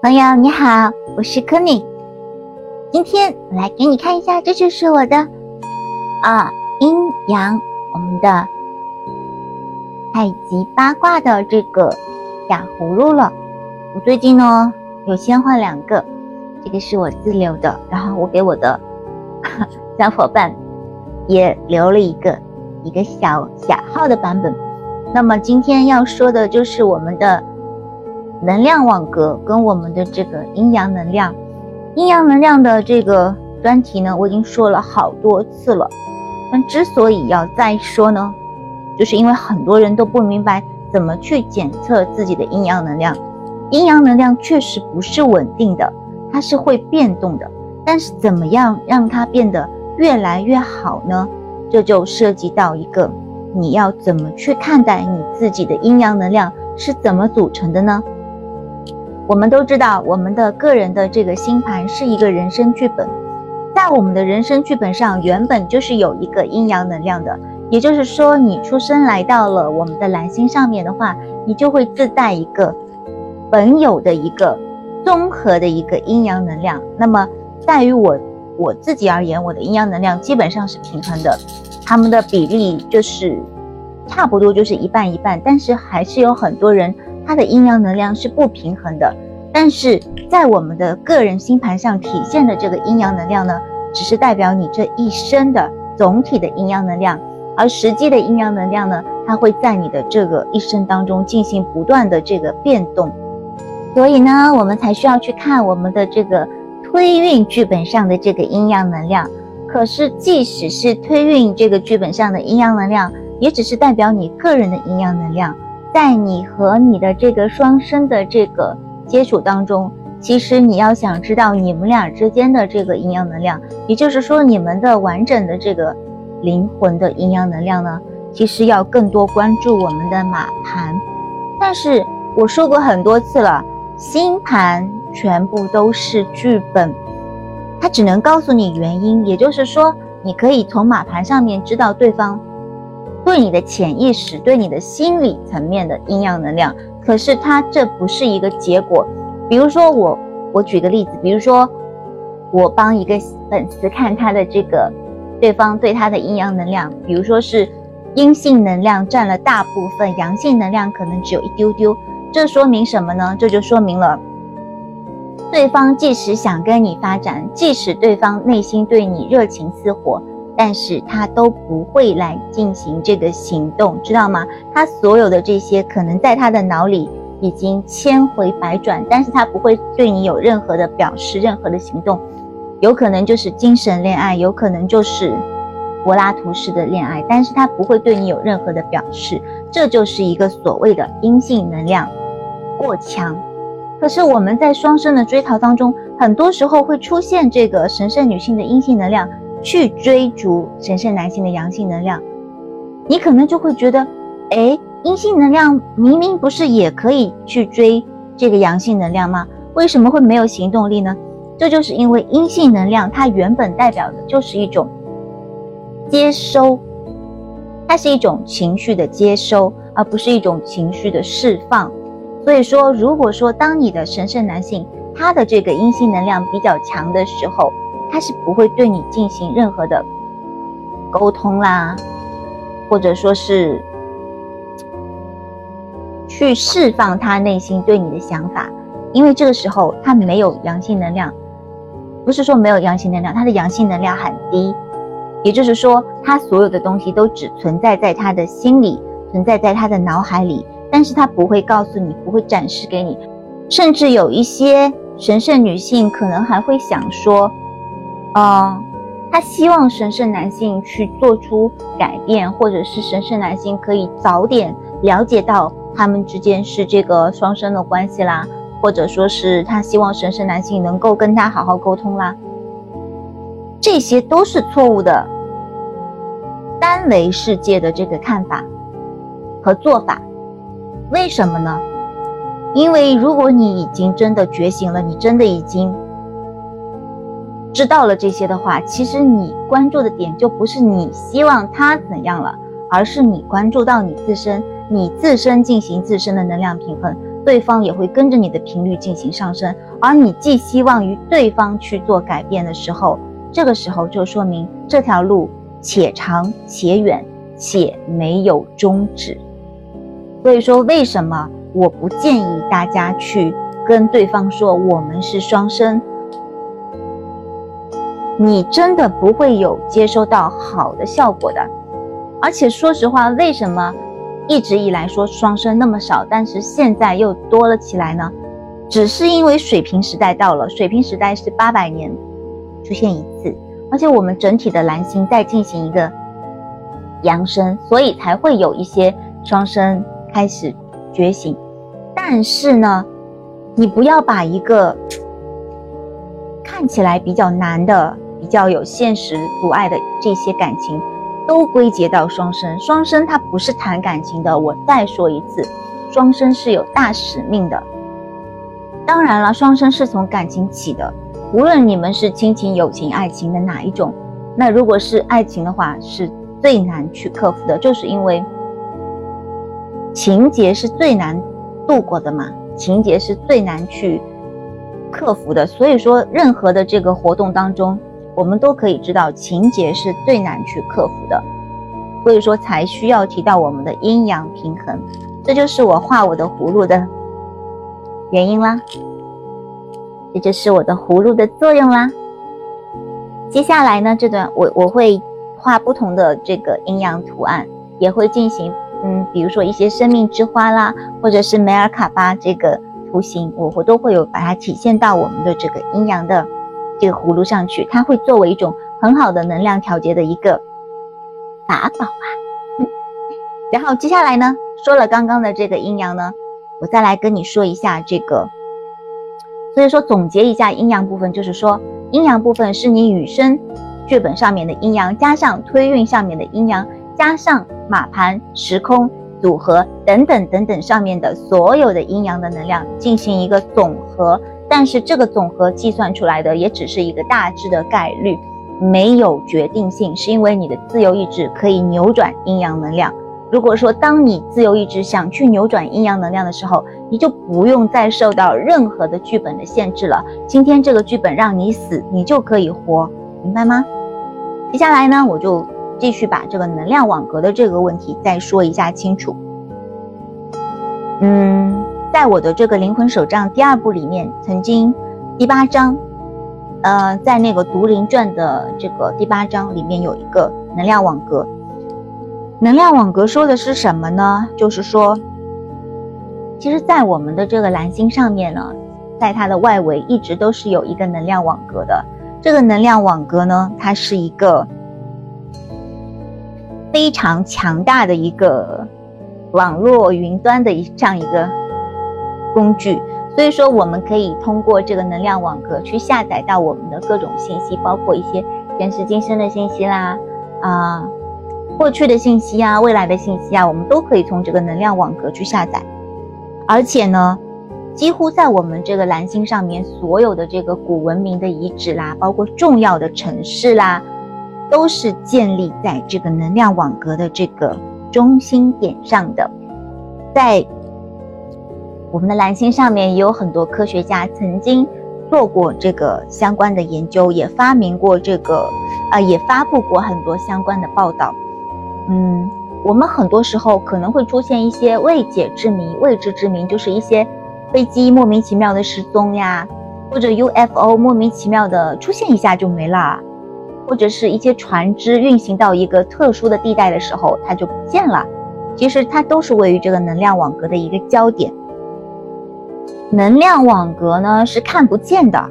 朋友你好，我是柯尼。今天我来给你看一下，这就是我的啊阴阳，我们的太极八卦的这个小葫芦了。我最近呢有先换两个，这个是我自留的，然后我给我的 小伙伴也留了一个一个小小号的版本。那么今天要说的就是我们的。能量网格跟我们的这个阴阳能量，阴阳能量的这个专题呢，我已经说了好多次了。但之所以要再说呢，就是因为很多人都不明白怎么去检测自己的阴阳能量。阴阳能量确实不是稳定的，它是会变动的。但是怎么样让它变得越来越好呢？这就涉及到一个，你要怎么去看待你自己的阴阳能量是怎么组成的呢？我们都知道，我们的个人的这个星盘是一个人生剧本，在我们的人生剧本上，原本就是有一个阴阳能量的。也就是说，你出生来到了我们的蓝星上面的话，你就会自带一个本有的一个综合的一个阴阳能量。那么，在于我我自己而言，我的阴阳能量基本上是平衡的，他们的比例就是差不多就是一半一半，但是还是有很多人。它的阴阳能量是不平衡的，但是在我们的个人星盘上体现的这个阴阳能量呢，只是代表你这一生的总体的阴阳能量，而实际的阴阳能量呢，它会在你的这个一生当中进行不断的这个变动，所以呢，我们才需要去看我们的这个推运剧本上的这个阴阳能量。可是，即使是推运这个剧本上的阴阳能量，也只是代表你个人的阴阳能量。在你和你的这个双生的这个接触当中，其实你要想知道你们俩之间的这个阴阳能量，也就是说你们的完整的这个灵魂的阴阳能量呢，其实要更多关注我们的马盘。但是我说过很多次了，星盘全部都是剧本，它只能告诉你原因，也就是说你可以从马盘上面知道对方。对你的潜意识，对你的心理层面的阴阳能量，可是它这不是一个结果。比如说我，我举个例子，比如说我帮一个粉丝看他的这个对方对他的阴阳能量，比如说是阴性能量占了大部分，阳性能量可能只有一丢丢，这说明什么呢？这就说明了对方即使想跟你发展，即使对方内心对你热情似火。但是他都不会来进行这个行动，知道吗？他所有的这些可能在他的脑里已经千回百转，但是他不会对你有任何的表示，任何的行动，有可能就是精神恋爱，有可能就是柏拉图式的恋爱，但是他不会对你有任何的表示，这就是一个所谓的阴性能量过强。可是我们在双生的追逃当中，很多时候会出现这个神圣女性的阴性能量。去追逐神圣男性的阳性能量，你可能就会觉得，哎，阴性能量明明不是也可以去追这个阳性能量吗？为什么会没有行动力呢？这就是因为阴性能量它原本代表的就是一种接收，它是一种情绪的接收，而不是一种情绪的释放。所以说，如果说当你的神圣男性他的这个阴性能量比较强的时候，他是不会对你进行任何的沟通啦，或者说是去释放他内心对你的想法，因为这个时候他没有阳性能量，不是说没有阳性能量，他的阳性能量很低，也就是说他所有的东西都只存在在他的心里，存在在他的脑海里，但是他不会告诉你，不会展示给你，甚至有一些神圣女性可能还会想说。嗯，他希望神圣男性去做出改变，或者是神圣男性可以早点了解到他们之间是这个双生的关系啦，或者说是他希望神圣男性能够跟他好好沟通啦，这些都是错误的单维世界的这个看法和做法。为什么呢？因为如果你已经真的觉醒了，你真的已经。知道了这些的话，其实你关注的点就不是你希望他怎样了，而是你关注到你自身，你自身进行自身的能量平衡。对方也会跟着你的频率进行上升，而你寄希望于对方去做改变的时候，这个时候就说明这条路且长且远，且没有终止。所以说，为什么我不建议大家去跟对方说我们是双生？你真的不会有接收到好的效果的。而且说实话，为什么一直以来说双生那么少，但是现在又多了起来呢？只是因为水平时代到了，水平时代是八百年出现一次，而且我们整体的蓝星在进行一个扬升，所以才会有一些双生开始觉醒。但是呢，你不要把一个看起来比较难的、比较有现实阻碍的这些感情。都归结到双生，双生它不是谈感情的。我再说一次，双生是有大使命的。当然了，双生是从感情起的，无论你们是亲情、友情、爱情的哪一种，那如果是爱情的话，是最难去克服的，就是因为情节是最难度过的嘛，情节是最难去克服的。所以说，任何的这个活动当中。我们都可以知道，情节是最难去克服的，所以说才需要提到我们的阴阳平衡，这就是我画我的葫芦的原因啦，这就是我的葫芦的作用啦。接下来呢，这段我我会画不同的这个阴阳图案，也会进行嗯，比如说一些生命之花啦，或者是梅尔卡巴这个图形，我我都会有把它体现到我们的这个阴阳的。这个葫芦上去，它会作为一种很好的能量调节的一个法宝啊。然后接下来呢，说了刚刚的这个阴阳呢，我再来跟你说一下这个。所以说总结一下阴阳部分，就是说阴阳部分是你与生剧本上面的阴阳，加上推运上面的阴阳，加上马盘时空组合等等等等上面的所有的阴阳的能量进行一个总和。但是这个总和计算出来的也只是一个大致的概率，没有决定性，是因为你的自由意志可以扭转阴阳能量。如果说当你自由意志想去扭转阴阳能量的时候，你就不用再受到任何的剧本的限制了。今天这个剧本让你死，你就可以活，明白吗？接下来呢，我就继续把这个能量网格的这个问题再说一下清楚。嗯。在我的这个灵魂手账第二部里面，曾经第八章，呃，在那个《毒灵传》的这个第八章里面有一个能量网格。能量网格说的是什么呢？就是说，其实，在我们的这个蓝星上面呢，在它的外围一直都是有一个能量网格的。这个能量网格呢，它是一个非常强大的一个网络云端的一这样一个。工具，所以说我们可以通过这个能量网格去下载到我们的各种信息，包括一些前世今生的信息啦，啊，过去的信息啊，未来的信息啊，我们都可以从这个能量网格去下载。而且呢，几乎在我们这个蓝星上面，所有的这个古文明的遗址啦，包括重要的城市啦，都是建立在这个能量网格的这个中心点上的，在。我们的蓝星上面也有很多科学家曾经做过这个相关的研究，也发明过这个，呃，也发布过很多相关的报道。嗯，我们很多时候可能会出现一些未解之谜、未知之谜，就是一些飞机莫名其妙的失踪呀，或者 UFO 莫名其妙的出现一下就没了，或者是一些船只运行到一个特殊的地带的时候它就不见了。其实它都是位于这个能量网格的一个焦点。能量网格呢是看不见的，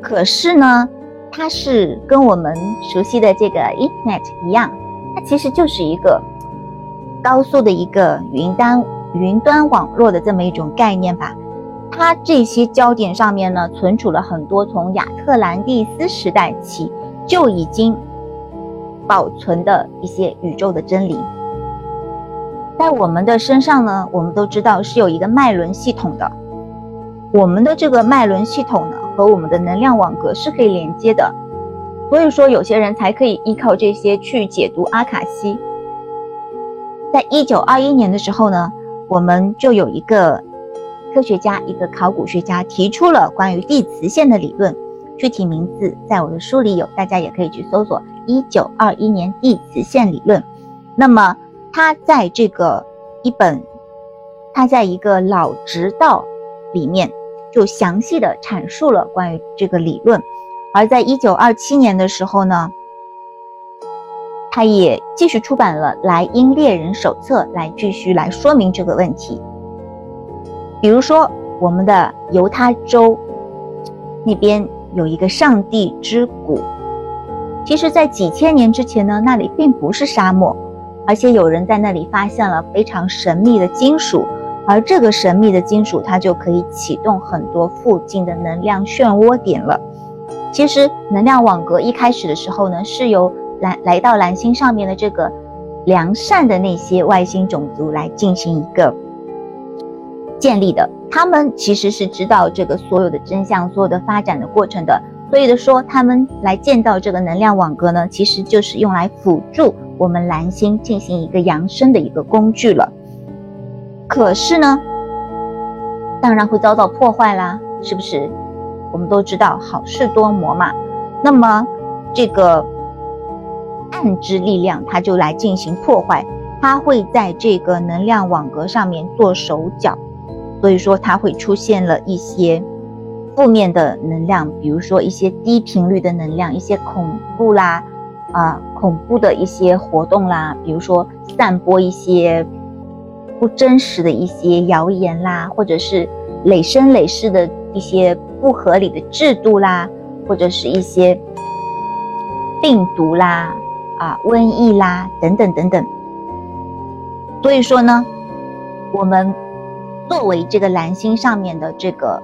可是呢，它是跟我们熟悉的这个 Internet 一样，它其实就是一个高速的一个云端云端网络的这么一种概念吧。它这些焦点上面呢，存储了很多从亚特兰蒂斯时代起就已经保存的一些宇宙的真理。在我们的身上呢，我们都知道是有一个脉轮系统的。我们的这个脉轮系统呢，和我们的能量网格是可以连接的，所以说有些人才可以依靠这些去解读阿卡西。在一九二一年的时候呢，我们就有一个科学家，一个考古学家提出了关于地磁线的理论，具体名字在我的书里有，大家也可以去搜索“一九二一年地磁线理论”。那么他在这个一本，他在一个老直道里面就详细的阐述了关于这个理论，而在一九二七年的时候呢。他也继续出版了《莱茵猎人手册》，来继续来说明这个问题。比如说，我们的犹他州那边有一个上帝之谷，其实，在几千年之前呢，那里并不是沙漠，而且有人在那里发现了非常神秘的金属，而这个神秘的金属，它就可以启动很多附近的能量漩涡点了。其实，能量网格一开始的时候呢，是由来来到蓝星上面的这个良善的那些外星种族来进行一个建立的，他们其实是知道这个所有的真相、所有的发展的过程的，所以的说，他们来建造这个能量网格呢，其实就是用来辅助我们蓝星进行一个扬升的一个工具了。可是呢，当然会遭到破坏啦，是不是？我们都知道好事多磨嘛，那么这个。暗之力量，它就来进行破坏，它会在这个能量网格上面做手脚，所以说它会出现了一些负面的能量，比如说一些低频率的能量，一些恐怖啦，啊，恐怖的一些活动啦，比如说散播一些不真实的一些谣言啦，或者是累生累世的一些不合理的制度啦，或者是一些病毒啦。啊，瘟疫啦，等等等等。所以说呢，我们作为这个蓝星上面的这个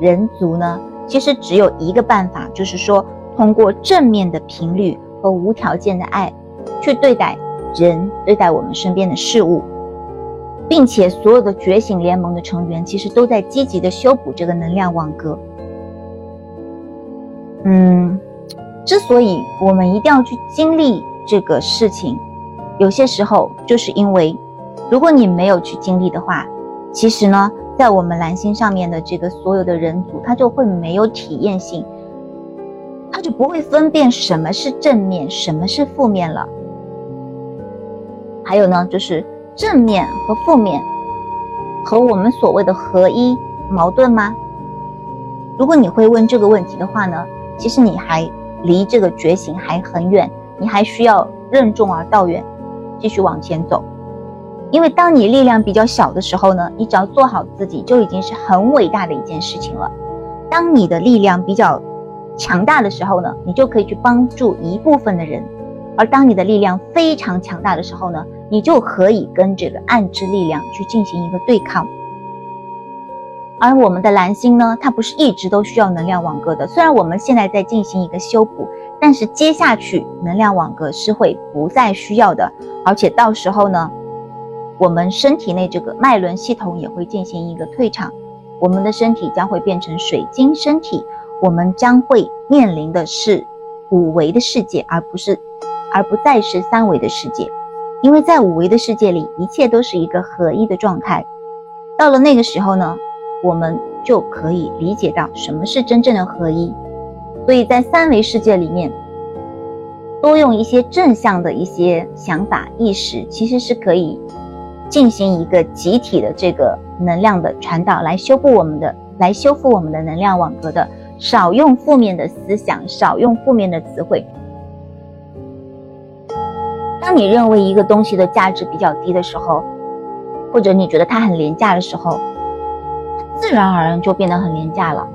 人族呢，其实只有一个办法，就是说通过正面的频率和无条件的爱去对待人，对待我们身边的事物，并且所有的觉醒联盟的成员其实都在积极的修补这个能量网格。嗯，之所以我们一定要去经历。这个事情，有些时候就是因为，如果你没有去经历的话，其实呢，在我们蓝星上面的这个所有的人族，他就会没有体验性，他就不会分辨什么是正面，什么是负面了。还有呢，就是正面和负面和我们所谓的合一矛盾吗？如果你会问这个问题的话呢，其实你还离这个觉醒还很远。你还需要任重而道远，继续往前走。因为当你力量比较小的时候呢，你只要做好自己，就已经是很伟大的一件事情了。当你的力量比较强大的时候呢，你就可以去帮助一部分的人；而当你的力量非常强大的时候呢，你就可以跟这个暗之力量去进行一个对抗。而我们的蓝星呢，它不是一直都需要能量网格的，虽然我们现在在进行一个修补。但是接下去能量网格是会不再需要的，而且到时候呢，我们身体内这个脉轮系统也会进行一个退场，我们的身体将会变成水晶身体，我们将会面临的是五维的世界，而不是，而不再是三维的世界，因为在五维的世界里，一切都是一个合一的状态。到了那个时候呢，我们就可以理解到什么是真正的合一。所以在三维世界里面，多用一些正向的一些想法意识，其实是可以进行一个集体的这个能量的传导，来修复我们的，来修复我们的能量网格的。少用负面的思想，少用负面的词汇。当你认为一个东西的价值比较低的时候，或者你觉得它很廉价的时候，自然而然就变得很廉价了。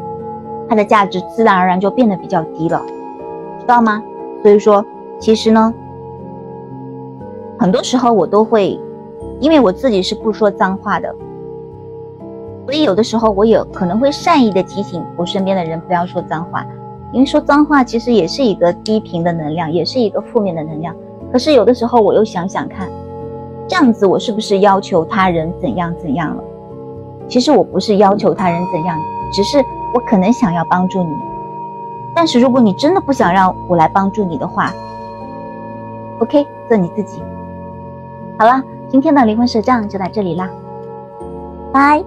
它的价值自然而然就变得比较低了，知道吗？所以说，其实呢，很多时候我都会，因为我自己是不说脏话的，所以有的时候我也可能会善意的提醒我身边的人不要说脏话，因为说脏话其实也是一个低频的能量，也是一个负面的能量。可是有的时候我又想想看，这样子我是不是要求他人怎样怎样了？其实我不是要求他人怎样，只是。我可能想要帮助你，但是如果你真的不想让我来帮助你的话，OK，做你自己。好了，今天的灵魂手账就到这里啦，拜。